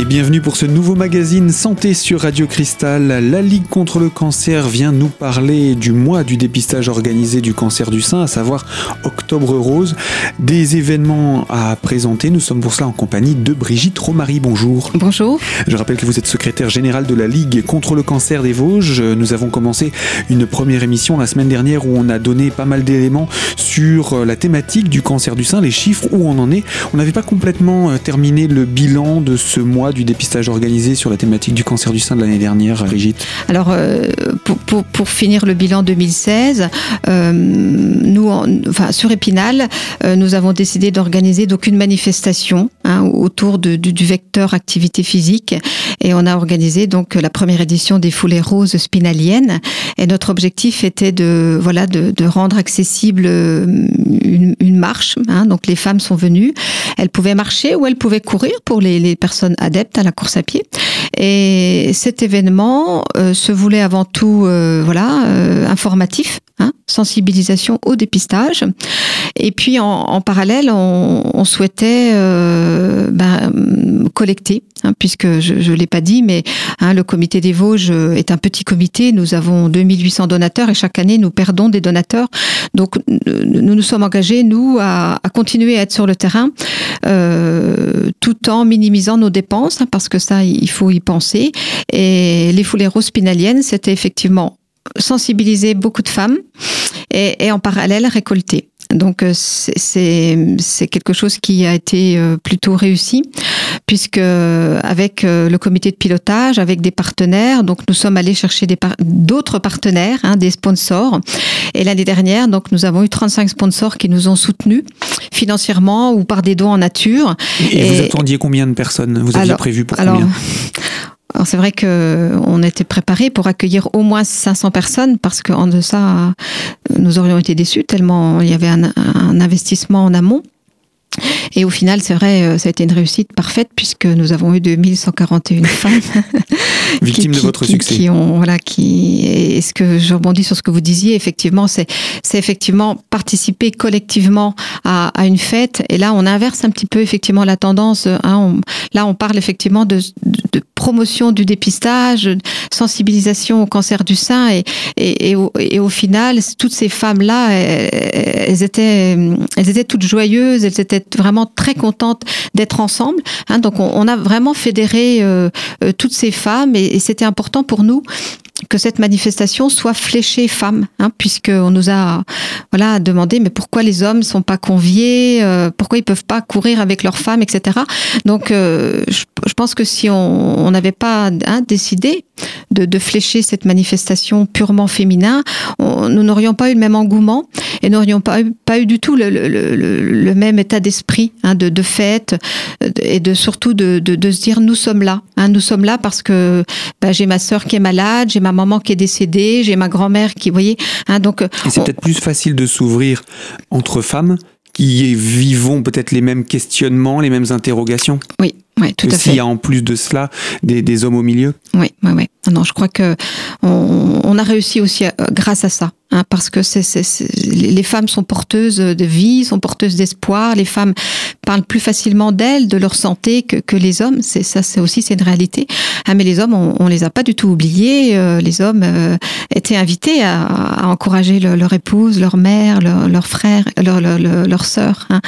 Et bienvenue pour ce nouveau magazine Santé sur Radio Cristal. La Ligue contre le cancer vient nous parler du mois du dépistage organisé du cancer du sein, à savoir Octobre Rose. Des événements à présenter. Nous sommes pour cela en compagnie de Brigitte Romary. Bonjour. Bonjour. Je rappelle que vous êtes secrétaire générale de la Ligue contre le cancer des Vosges. Nous avons commencé une première émission la semaine dernière où on a donné pas mal d'éléments sur la thématique du cancer du sein, les chiffres, où on en est. On n'avait pas complètement euh, terminé le bilan de ce mois du dépistage organisé sur la thématique du cancer du sein de l'année dernière, Brigitte Alors, euh, pour, finir le bilan 2016, euh, nous, enfin, sur Épinal, euh, nous avons décidé d'organiser donc une manifestation hein, autour du, vecteur activité physique. Et on a organisé donc la première édition des foulées roses spinaliennes. Et notre objectif était de voilà de, rendre accessible une, une marche. Hein, donc les femmes sont venues, elles pouvaient marcher ou elles pouvaient courir pour les, les personnes adeptes à la course à pied. Et cet événement euh, se voulait avant tout euh, voilà euh, informatif, hein, sensibilisation au dépistage. Et puis en, parallèle, on, souhaitait ben, collecter, hein, puisque je ne l'ai pas dit, mais hein, le comité des Vosges est un petit comité. Nous avons 2800 donateurs et chaque année nous perdons des donateurs. Donc nous nous sommes engagés nous à, à continuer à être sur le terrain, tout en minimisant nos dépenses, hein, parce que ça il faut y penser. Et les foulées spinaliennes, c'était effectivement sensibiliser beaucoup de femmes et, et en parallèle récolter. Donc c'est quelque chose qui a été plutôt réussi puisque avec le comité de pilotage, avec des partenaires, donc nous sommes allés chercher d'autres par partenaires, hein, des sponsors. Et l'année dernière, donc nous avons eu 35 sponsors qui nous ont soutenus financièrement ou par des dons en nature. Et, et vous attendiez combien de personnes? Vous aviez alors, prévu pour combien? alors c'est vrai que on était préparé pour accueillir au moins 500 personnes parce qu'en deçà, nous aurions été déçus tellement il y avait un, un investissement en amont. Et au final, c'est vrai, ça a été une réussite parfaite puisque nous avons eu 2141 femmes victimes de votre qui, succès. Qui ont, voilà, qui, et ce que je rebondis sur ce que vous disiez, effectivement, c'est, c'est effectivement participer collectivement à, à, une fête. Et là, on inverse un petit peu effectivement la tendance. Hein, on, là, on parle effectivement de, de, de, promotion du dépistage, sensibilisation au cancer du sein, et, et, et, au, et au, final, toutes ces femmes-là, elles, étaient, elles étaient toutes joyeuses, elles étaient vraiment très contentes d'être ensemble. Hein, donc, on, on, a vraiment fédéré euh, euh, toutes ces femmes, et, et c'était important pour nous que cette manifestation soit fléchée femmes, hein, puisqu'on nous a voilà demandé mais pourquoi les hommes sont pas conviés, euh, pourquoi ils peuvent pas courir avec leurs femmes, etc. Donc euh, je, pense que si on n'avait pas hein, décidé de, flécher cette manifestation purement féminin, nous n'aurions pas eu le même engouement et n'aurions pas eu, pas eu du tout le, même état d'esprit hein, de, fête et de surtout de, se dire nous sommes là, hein, nous sommes là parce que bah, j'ai ma sœur qui est malade, maman qui est décédée, j'ai ma grand-mère qui, vous voyez, hein, donc. Et c'est peut-être plus facile de s'ouvrir entre femmes qui vivons peut-être les mêmes questionnements, les mêmes interrogations. Oui, oui, tout à fait. S'il y a en plus de cela des, des hommes au milieu? Oui, oui, oui. Non, je crois que on, on a réussi aussi à, grâce à ça, hein, parce que c'est, c'est, c'est, les femmes sont porteuses de vie, sont porteuses d'espoir. Les femmes parlent plus facilement d'elles, de leur santé que, que les hommes. C'est ça, c'est aussi c'est une réalité. Ah, mais les hommes, on, on les a pas du tout oubliés. Euh, les hommes euh, étaient invités à, encourager le, leur épouse, leur mère, leur, leur frère, leur, leur sœur. Hein.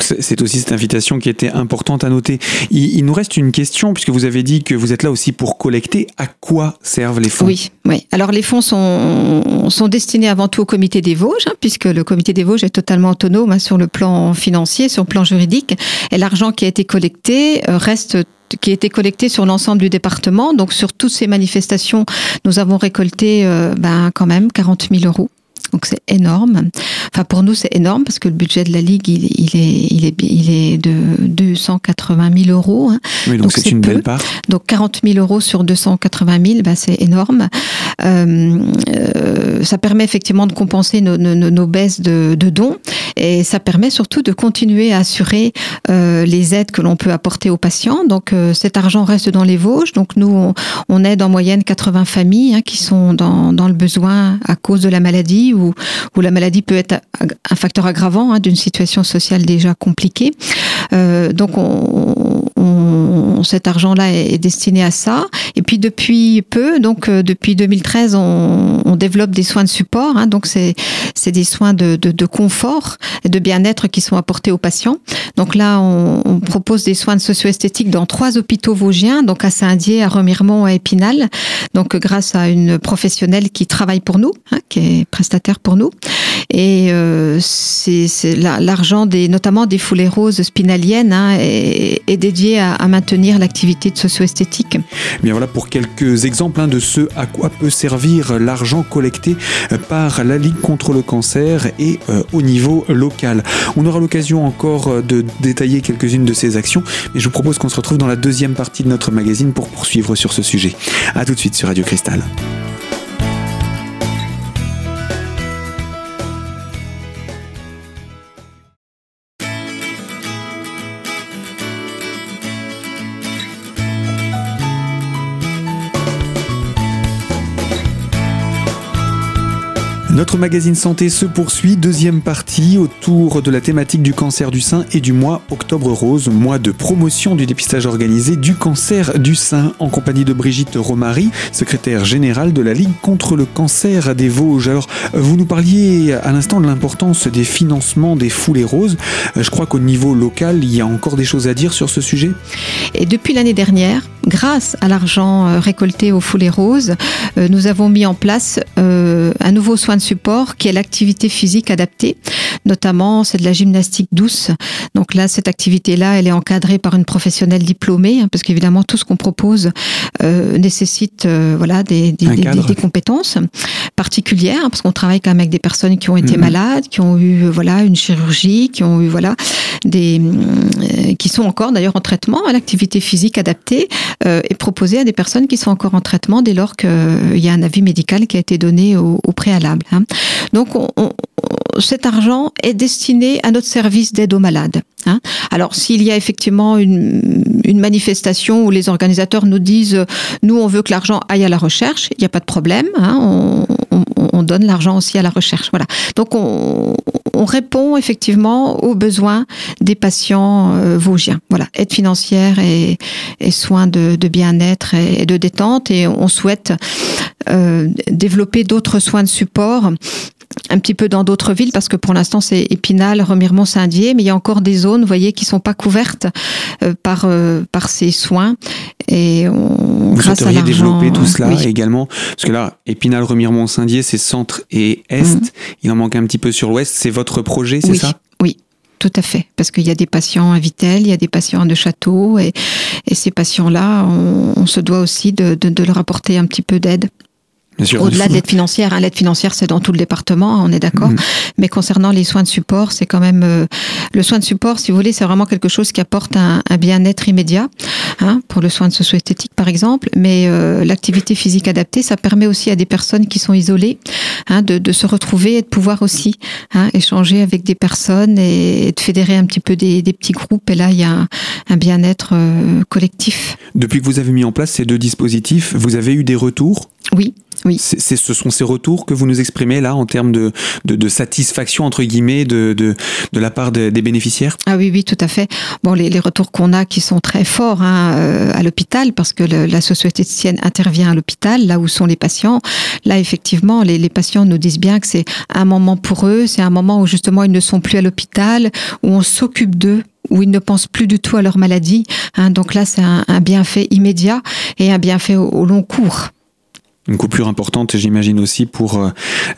C'est aussi cette invitation qui était importante à noter. Il, nous reste une question, puisque vous avez dit que vous êtes là aussi pour collecter. À quoi servent les fonds? Oui, oui. Alors les fonds sont, sont destinés avant tout au comité des Vosges, hein, puisque le comité des Vosges est totalement autonome hein, sur le plan financier, sur le plan juridique. Et l'argent qui a été collecté euh, reste qui a été collecté sur l'ensemble du département. Donc sur toutes ces manifestations, nous avons récolté euh, ben, quand même 40 000 euros. Donc c'est énorme. Enfin pour nous c'est énorme parce que le budget de la ligue il, il, est il est il est de 280 000 euros. Hein. Oui, donc, c'est une peu. belle part. Donc 40 000 euros sur 280 000, bah, c'est énorme. Euh, euh, ça permet effectivement de compenser nos, nos, nos baisses de, de, dons et ça permet surtout de continuer à assurer euh, les aides que l'on peut apporter aux patients. Donc cet argent reste dans les Vosges. Donc nous on, on aide en moyenne 80 familles hein, qui sont dans, dans le besoin à cause de la maladie où, la maladie peut être un facteur aggravant hein, d'une situation sociale déjà compliquée. Donc on, cet argent-là est, destiné à ça. Et puis depuis peu, donc depuis 2013, on, développe des soins de support. Hein, donc c'est des soins de, de, de confort et de bien-être qui sont apportés aux patients. Donc là, on, on propose des soins de socio-esthétique dans trois hôpitaux vosgiens, donc à Saint-Dié, à Remiremont à Épinal. Donc grâce à une professionnelle qui travaille pour nous, hein, qui est prestataire pour nous. Et euh, c'est l'argent des, notamment des foulées roses spinaliennes hein, est, est, dédié à, à maintenir l'activité de socio-esthétique. Eh bien voilà pour quelques exemples hein, de ce à quoi peut servir l'argent collecté euh, par la Ligue contre le cancer et euh, au niveau local. On aura l'occasion encore euh, de détailler quelques-unes de ces actions, mais je vous propose qu'on se retrouve dans la deuxième partie de notre magazine pour poursuivre sur ce sujet. A tout de suite sur Radio Cristal. Notre magazine santé se poursuit, deuxième partie autour de la thématique du cancer du sein et du mois Octobre Rose, mois de promotion du dépistage organisé du cancer du sein, en compagnie de Brigitte Romary, secrétaire générale de la Ligue contre le cancer des Vosges. Alors, vous nous parliez à l'instant de l'importance des financements des foulées roses. Je crois qu'au niveau local, il y a encore des choses à dire sur ce sujet. Et depuis l'année dernière, grâce à l'argent euh, récolté aux foulées roses, euh, nous avons mis en place euh, un nouveau soin de support qui est l'activité physique adaptée. Notamment, c'est de la gymnastique douce. Donc là, cette activité-là, elle est encadrée par une professionnelle diplômée, hein, parce qu'évidemment, tout ce qu'on propose euh, nécessite euh, voilà des, des, des, des, compétences particulières, hein, parce qu'on travaille quand même avec des personnes qui ont été mmh. malades, qui ont eu voilà une chirurgie, qui ont eu voilà des euh, qui sont encore d'ailleurs en traitement. L'activité physique adaptée euh, est proposée à des personnes qui sont encore en traitement dès lors qu'il y a un avis médical qui a été donné au, au préalable. Hein. Donc on, on, cet argent est destiné à notre service d'aide aux malades. Hein. Alors s'il y a effectivement une, manifestation où les organisateurs nous disent nous on veut que l'argent aille à la recherche, il n'y a pas de problème. Hein. On, on, on, donne l'argent aussi à la recherche. Voilà. Donc on, on répond effectivement aux besoins des patients euh, vosgiens. Voilà, aide financière et, soins de, bien-être et, et, de détente. Et on souhaite euh, développer d'autres soins de support un petit peu dans d'autres villes parce que pour l'instant c'est Épinal, Remiremont, Saint-Dié, mais il y a encore des zones, vous voyez, qui sont pas couvertes euh, par euh, par ces soins et on, vous grâce à développer tout cela oui. également? Parce que là Épinal, Remiremont, Saint-Dié, c'est centre et est. Mmh. Il en manque un petit peu sur l'ouest. C'est votre projet, c'est oui. ça? Oui. Tout à fait, parce qu'il y a des patients à Vitel, il y a des patients à Neuchâteau, et, et ces patients-là, on, on, se doit aussi de, de, de leur apporter un petit peu d'aide. Au-delà de l'aide financière, hein, l'aide financière c'est dans tout le département, on est d'accord. Mmh. Mais concernant les soins de support, c'est quand même euh, le soin de support, si vous voulez, c'est vraiment quelque chose qui apporte un, un bien-être immédiat hein, pour le soin de socio-esthétique par exemple. Mais euh, l'activité physique adaptée, ça permet aussi à des personnes qui sont isolées hein, de, de, se retrouver et de pouvoir aussi hein, échanger avec des personnes et, de fédérer un petit peu des, des petits groupes. Et là, il y a un, un bien-être euh, collectif. Depuis que vous avez mis en place ces deux dispositifs, vous avez eu des retours? Oui, oui. C'est, ce sont ces retours que vous nous exprimez là en termes de, de, de satisfaction entre guillemets de, de, de la part de, des bénéficiaires? Ah oui, oui, tout à fait. Bon, les, les retours qu'on a qui sont très forts hein, euh, à l'hôpital parce que le, la socio-esthéticienne intervient à l'hôpital, là où sont les patients. Là, effectivement, les, les patients nous disent bien que c'est un moment pour eux, c'est un moment où justement ils ne sont plus à l'hôpital, où on s'occupe d'eux où ils ne pensent plus du tout à leur maladie. Hein, donc là, c'est un, un bienfait immédiat et un bienfait au, au long cours une coupure importante, j'imagine aussi pour euh,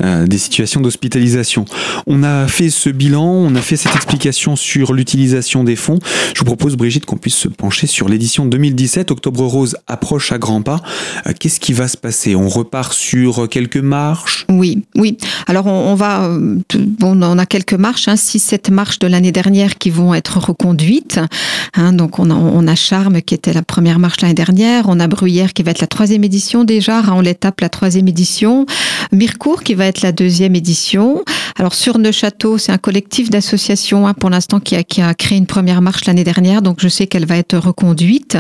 euh, des situations d'hospitalisation. On a fait ce bilan, on a fait cette explication sur l'utilisation des fonds. Je vous propose, Brigitte, qu'on puisse se pencher sur l'édition 2017. Octobre Rose approche à grands pas. Euh, Qu'est-ce qui va se passer? On repart sur quelques marches? Oui, oui. Alors on, va, bon, on a quelques marches, hein, six, sept marches de l'année dernière qui vont être reconduites. Hein, donc on a, on a Charme qui était la première marche l'année dernière, on a Bruyère qui va être la troisième édition déjà, Raoulette la troisième édition. Mircourt qui va être la deuxième édition. Alors sur Neuchâteau, c'est un collectif d'associations hein, pour l'instant qui a, créé une première marche l'année dernière, donc je sais qu'elle va être reconduite.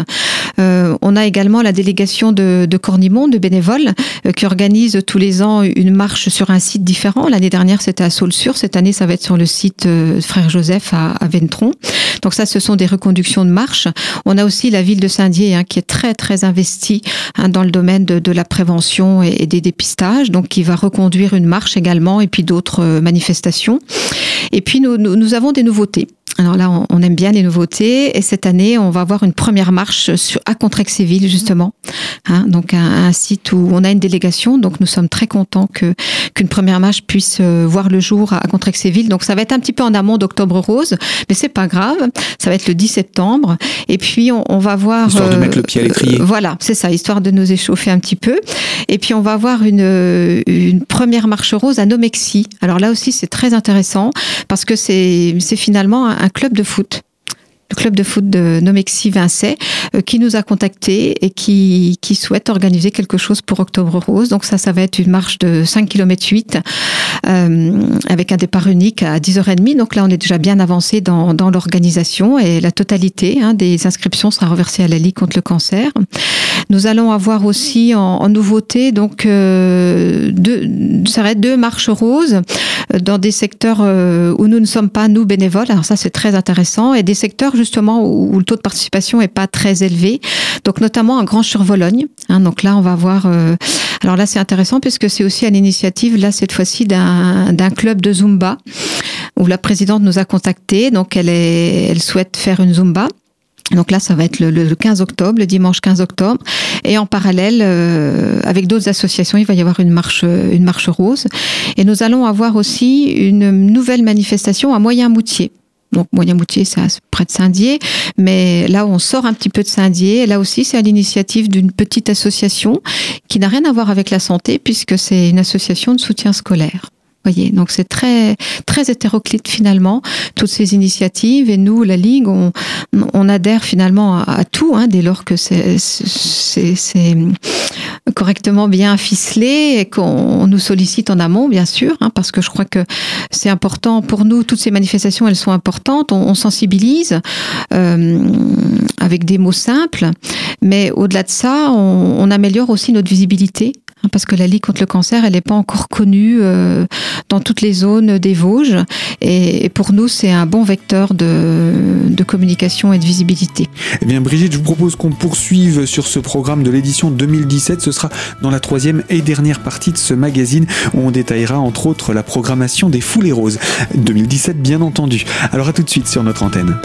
Euh, on a également la délégation de, Cornimont, de bénévoles, euh, qui organise tous les ans une marche sur un site différent. L'année dernière, c'était à Saulsur. Cette année, ça va être sur le site euh, Frère Joseph à, Ventron. Donc ça, ce sont des reconductions de marche. On a aussi la ville de Saint-Dié hein, qui est très très investie hein, dans le domaine de la prévention et, des dépistages, donc qui va reconduire une marche également et puis d'autres euh, manifestations. Et puis nous avons des nouveautés. Alors là, on, aime bien les nouveautés. Et cette année, on va avoir une première marche sur, à Contrexéville, justement. Hein, donc, un, un, site où on a une délégation. Donc, nous sommes très contents que qu'une première marche puisse euh, voir le jour à Contrexéville. Donc, ça va être un petit peu en amont d'Octobre Rose, mais c'est pas grave. Ça va être le 10 septembre. Et puis, on, on va voir. Histoire euh, de mettre le pied à l'étrier. Euh, voilà, c'est ça, histoire de nous échauffer un petit peu. Et puis, on va avoir une, une première marche rose à Nomexi. Alors là aussi, c'est très intéressant parce que c'est finalement un, un club de foot le club de foot de Nomexi Vincey, euh, qui nous a contactés et qui, qui souhaite organiser quelque chose pour Octobre Rose. Donc ça, ça va être une marche de 5 km 8 euh, avec un départ unique à 10h30. Donc là, on est déjà bien avancé dans, dans l'organisation et la totalité hein, des inscriptions sera reversée à la Ligue contre le cancer. Nous allons avoir aussi en, en nouveauté donc euh, deux, ça va être deux marches roses dans des secteurs euh, où nous ne sommes pas nous bénévoles. Alors ça, c'est très intéressant et des secteurs justement où, le taux de participation est pas très élevé. Donc notamment un grand sur Vologne. Hein, donc là, on va voir. Euh, alors là, c'est intéressant puisque c'est aussi à l'initiative là cette fois-ci d'un club de zumba où la présidente nous a contacté. Donc elle souhaite faire une zumba. Donc là, ça va être le, le 15 octobre, le dimanche 15 octobre. Et en parallèle, euh, avec d'autres associations, il va y avoir une marche, une marche rose. Et nous allons avoir aussi une nouvelle manifestation à Moyen-Moutier. Donc Moyen-Moutier, c'est près de Saint-Dié, mais là on sort un petit peu de Saint-Dié, là aussi c'est à l'initiative d'une petite association qui n'a rien à voir avec la santé puisque c'est une association de soutien scolaire voyez, donc c'est très très hétéroclite finalement toutes ces initiatives. Et nous la ligue on, on adhère finalement à, tout hein, dès lors que c'est correctement bien ficelé et qu'on nous sollicite en amont bien sûr hein, parce que je crois que c'est important pour nous. Toutes ces manifestations elles sont importantes. On, on sensibilise euh, avec des mots simples. Mais au-delà de ça on, on améliore aussi notre visibilité parce que la Ligue contre le cancer, elle n'est pas encore connue euh, dans toutes les zones des Vosges. Et, et pour nous, c'est un bon vecteur de, de, communication et de visibilité. Eh bien, Brigitte, je vous propose qu'on poursuive sur ce programme de l'édition 2017. Ce sera dans la troisième et dernière partie de ce magazine où on détaillera entre autres la programmation des Foulées Roses 2017, bien entendu. Alors à tout de suite sur notre antenne.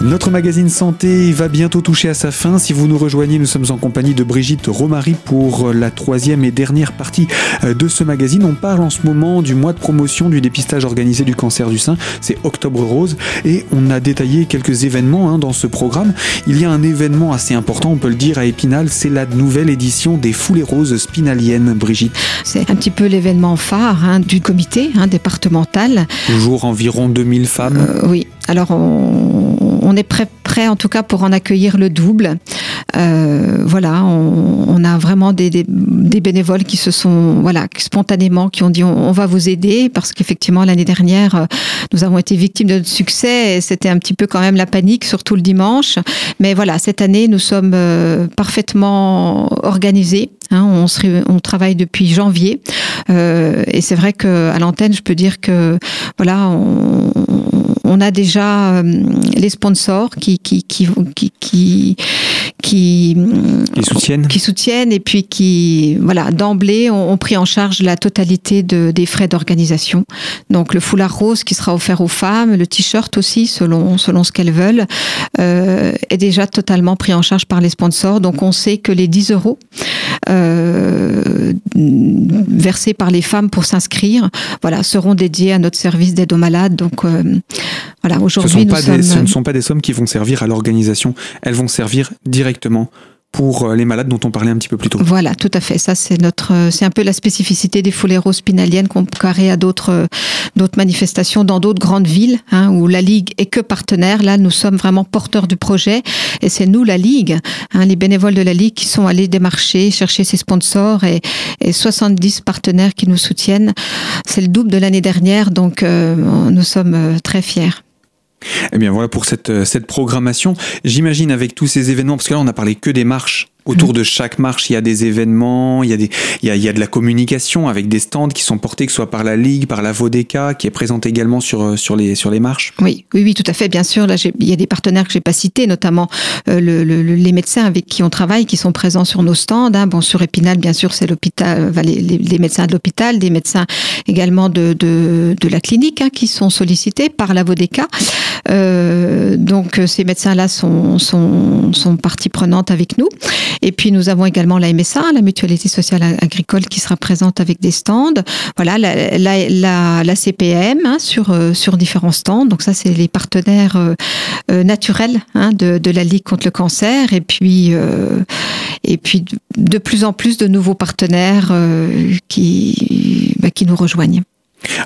Notre magazine santé va bientôt toucher à sa fin. Si vous nous rejoignez, nous sommes en compagnie de Brigitte Romary pour la troisième et dernière partie de ce magazine. On parle en ce moment du mois de promotion du dépistage organisé du cancer du sein. C'est Octobre Rose et on a détaillé quelques événements hein, dans ce programme. Il y a un événement assez important, on peut le dire, à Épinal. C'est la nouvelle édition des Foulées Roses spinaliennes, Brigitte. C'est un petit peu l'événement phare hein, du comité hein, départemental. Toujours environ 2000 femmes. Euh, oui. Alors on, on est prêt, prêt en tout cas pour en accueillir le double. Euh, voilà, on, a vraiment des, bénévoles qui se sont, voilà, spontanément, qui ont dit on, va vous aider parce qu'effectivement l'année dernière nous avons été victimes de notre succès et c'était un petit peu quand même la panique, surtout le dimanche. Mais voilà, cette année nous sommes euh, parfaitement organisés. Hein, on, travaille depuis janvier euh, et c'est vrai que à l'antenne, je peux dire que voilà, on a déjà euh, les sponsors qui qui qui qui, qui qui, qui soutiennent. qui soutiennent et puis qui voilà d'emblée ont, ont, pris en charge la totalité de, des frais d'organisation. Donc le foulard rose qui sera offert aux femmes le t-shirt aussi selon selon ce qu'elles veulent euh, est déjà totalement pris en charge par les sponsors. Donc on sait que les 10 euros euh, versés par les femmes pour s'inscrire voilà seront dédiés à notre service d'aide aux malades. Donc euh, voilà aujourd'hui ce, ce ne sont pas des sommes qui vont servir à l'organisation. Elles vont servir directement pour les malades dont on parlait un petit peu plus tôt. Voilà, tout à fait. Ça, c'est notre, c'est un peu la spécificité des foulées roses spinaliennes comparée à d'autres, d'autres manifestations dans d'autres grandes villes, hein, où la Ligue est que partenaire. Là, nous sommes vraiment porteurs du projet et c'est nous, la Ligue, hein, les bénévoles de la Ligue qui sont allés démarcher, chercher ses sponsors et, et 70 partenaires qui nous soutiennent. C'est le double de l'année dernière, donc euh, nous sommes euh, très fiers. Eh bien voilà pour cette, euh, cette programmation. J'imagine avec tous ces événements, parce que là on a parlé que des marches Autour de chaque marche, il y a des événements, il y a, des, il y a, il y a de la communication avec des stands qui sont portés, que ce soit par la Ligue, par la Vodeka, qui est présente également sur, euh, sur, les, sur les marches. Oui, oui, oui, tout à fait. Bien sûr, là, il y a des partenaires que j'ai pas cités, notamment euh, le, le, les médecins avec qui on travaille, qui sont présents sur nos stands. Hein. Bon, sur Épinal, bien sûr, c'est l'hôpital, euh, les, les, médecins de l'hôpital, des médecins également de, de, de la clinique, hein, qui sont sollicités par la Vodeka. Euh, donc, ces médecins-là sont, sont, sont partie prenante avec nous. Et puis nous avons également la MSA, la Mutualité sociale agricole, qui sera présente avec des stands. Voilà, la, la, CPM hein, sur euh, sur différents stands. Donc ça, c'est les partenaires euh, euh, naturels hein, de, de la Ligue contre le cancer. Et puis et puis de plus en plus de nouveaux partenaires qui bah, qui nous rejoignent.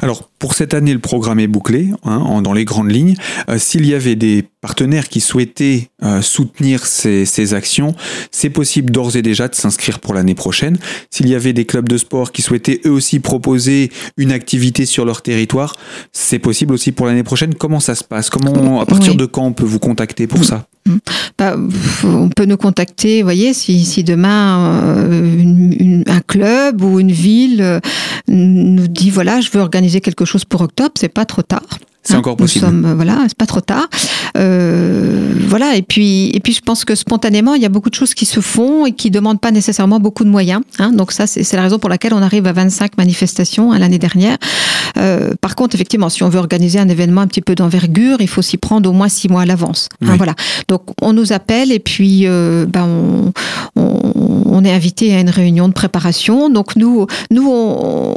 Alors, pour cette année, le programme est bouclé, hein, dans les grandes lignes. Euh, S'il y avait des partenaires qui souhaitaient euh, soutenir ces, ces actions, c'est possible d'ores et déjà de s'inscrire pour l'année prochaine. S'il y avait des clubs de sport qui souhaitaient eux aussi proposer une activité sur leur territoire, c'est possible aussi pour l'année prochaine. Comment ça se passe? Comment, à partir oui. de quand on peut vous contacter pour ça? Bah, on peut nous contacter, vous voyez, si, si demain euh, une, une, un club ou une ville nous dit voilà, je veux organiser quelque chose pour octobre, c'est pas trop tard. C'est hein, encore possible. Nous sommes, voilà, c'est pas trop tard. Euh, voilà, et puis, et puis je pense que spontanément, il y a beaucoup de choses qui se font et qui demandent pas nécessairement beaucoup de moyens. Hein, donc ça, c'est la raison pour laquelle on arrive à 25 manifestations hein, l'année dernière. Euh, par contre, effectivement, si on veut organiser un événement un petit peu d'envergure, il faut s'y prendre au moins six mois à l'avance. Oui. voilà. Donc on nous appelle et puis euh, ben on, on, on, est invité à une réunion de préparation. Donc nous, nous on,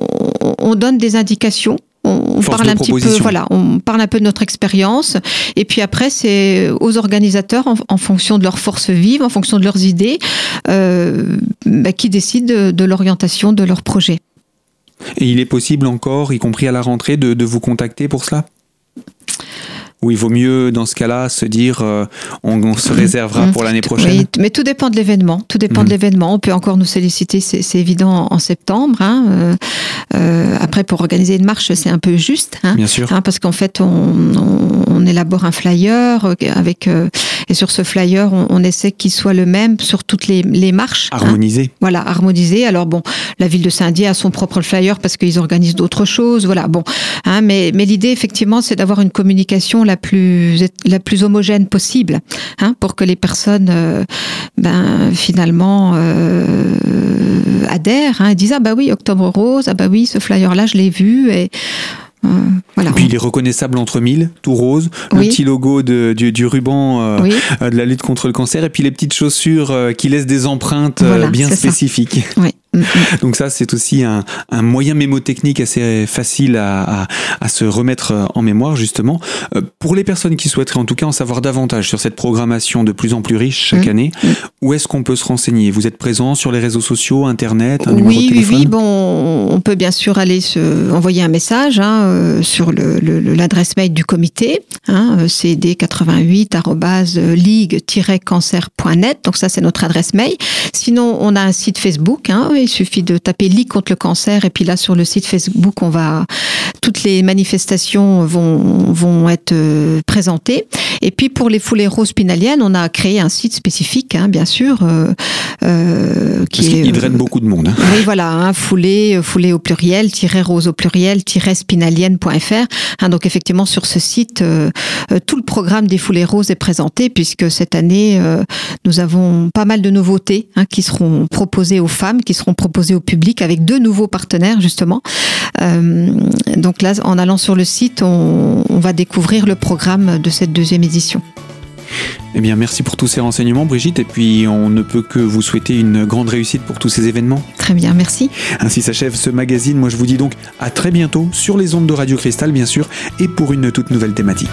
on donne des indications on, parle un petit peu, voilà, on parle un peu de notre expérience, et puis après c'est aux organisateurs, en, en, fonction de leurs forces vives, en fonction de leurs idées, euh, bah, qui décident de, de l'orientation de leur projet. Et il est possible encore, y compris à la rentrée, de, de vous contacter pour cela? Ou il vaut mieux dans ce cas-là se dire euh, on, on, se réservera mmh. pour l'année prochaine oui, Mais tout dépend de l'événement. Tout dépend mmh. de l'événement. On peut encore nous solliciter, c'est évident, en septembre. Hein. Euh, euh, après, pour organiser une marche, c'est un peu juste. Hein, Bien sûr. Hein, parce qu'en fait, on, on, on, élabore un flyer avec et sur ce flyer, on, essaie qu'il soit le même sur toutes les, les marches. Harmonisé. Voilà, harmonisé. Alors bon, la ville de Saint-Dié a son propre flyer parce qu'ils organisent d'autres choses. Voilà, bon. Mais mais l'idée, effectivement, c'est d'avoir une communication la plus la plus homogène possible, hein, pour que les personnes, euh, ben finalement euh, adhèrent, hein, et disent ah bah oui Octobre Rose, ah bah oui ce flyer là je l'ai vu et euh, voilà. Et puis il est reconnaissable entre mille, tout rose, oui. le petit logo de, du, du, ruban euh, oui. de la lutte contre le cancer, et puis les petites chaussures euh, qui laissent des empreintes voilà, bien spécifiques. Oui. Donc ça, c'est aussi un, un, moyen mémotechnique assez facile à, à, à, se remettre en mémoire, justement. Euh, pour les personnes qui souhaiteraient en tout cas en savoir davantage sur cette programmation de plus en plus riche chaque mmh. année, où est-ce qu'on peut se renseigner? Vous êtes présent sur les réseaux sociaux, Internet, un oui, numéro de téléphone Oui, oui, bon, on peut bien sûr aller se, envoyer un message hein, euh, sur l'adresse mail du comité, hein, euh, cd88-ligue-cancer.net, donc ça c'est notre adresse mail. Sinon, on a un site Facebook, hein, il suffit de taper Ligue contre le cancer et puis là sur le site Facebook, on va toutes les manifestations vont vont être euh, présentées. Et puis pour les foulées roses pinaliennes, on a créé un site spécifique, hein, bien sûr, euh, euh, qui Parce est. Il draine beaucoup de monde. Hein. Oui, voilà, hein, foulée, foulée au pluriel, tiret rose au pluriel, spinalienne.fr. Hein, donc effectivement sur ce site, tout le programme des foulées roses est présenté puisque cette année nous avons pas mal de nouveautés qui seront proposées aux femmes, qui seront proposées au public avec deux nouveaux partenaires justement. Euh, donc là, en allant sur le site, on, on va découvrir le programme de cette deuxième édition. Eh bien, merci pour tous ces renseignements, Brigitte. Et puis, on ne peut que vous souhaiter une grande réussite pour tous ces événements. Très bien, merci. Ainsi s'achève ce magazine. Moi, je vous dis donc à très bientôt sur les ondes de Radio Cristal, bien sûr, et pour une toute nouvelle thématique.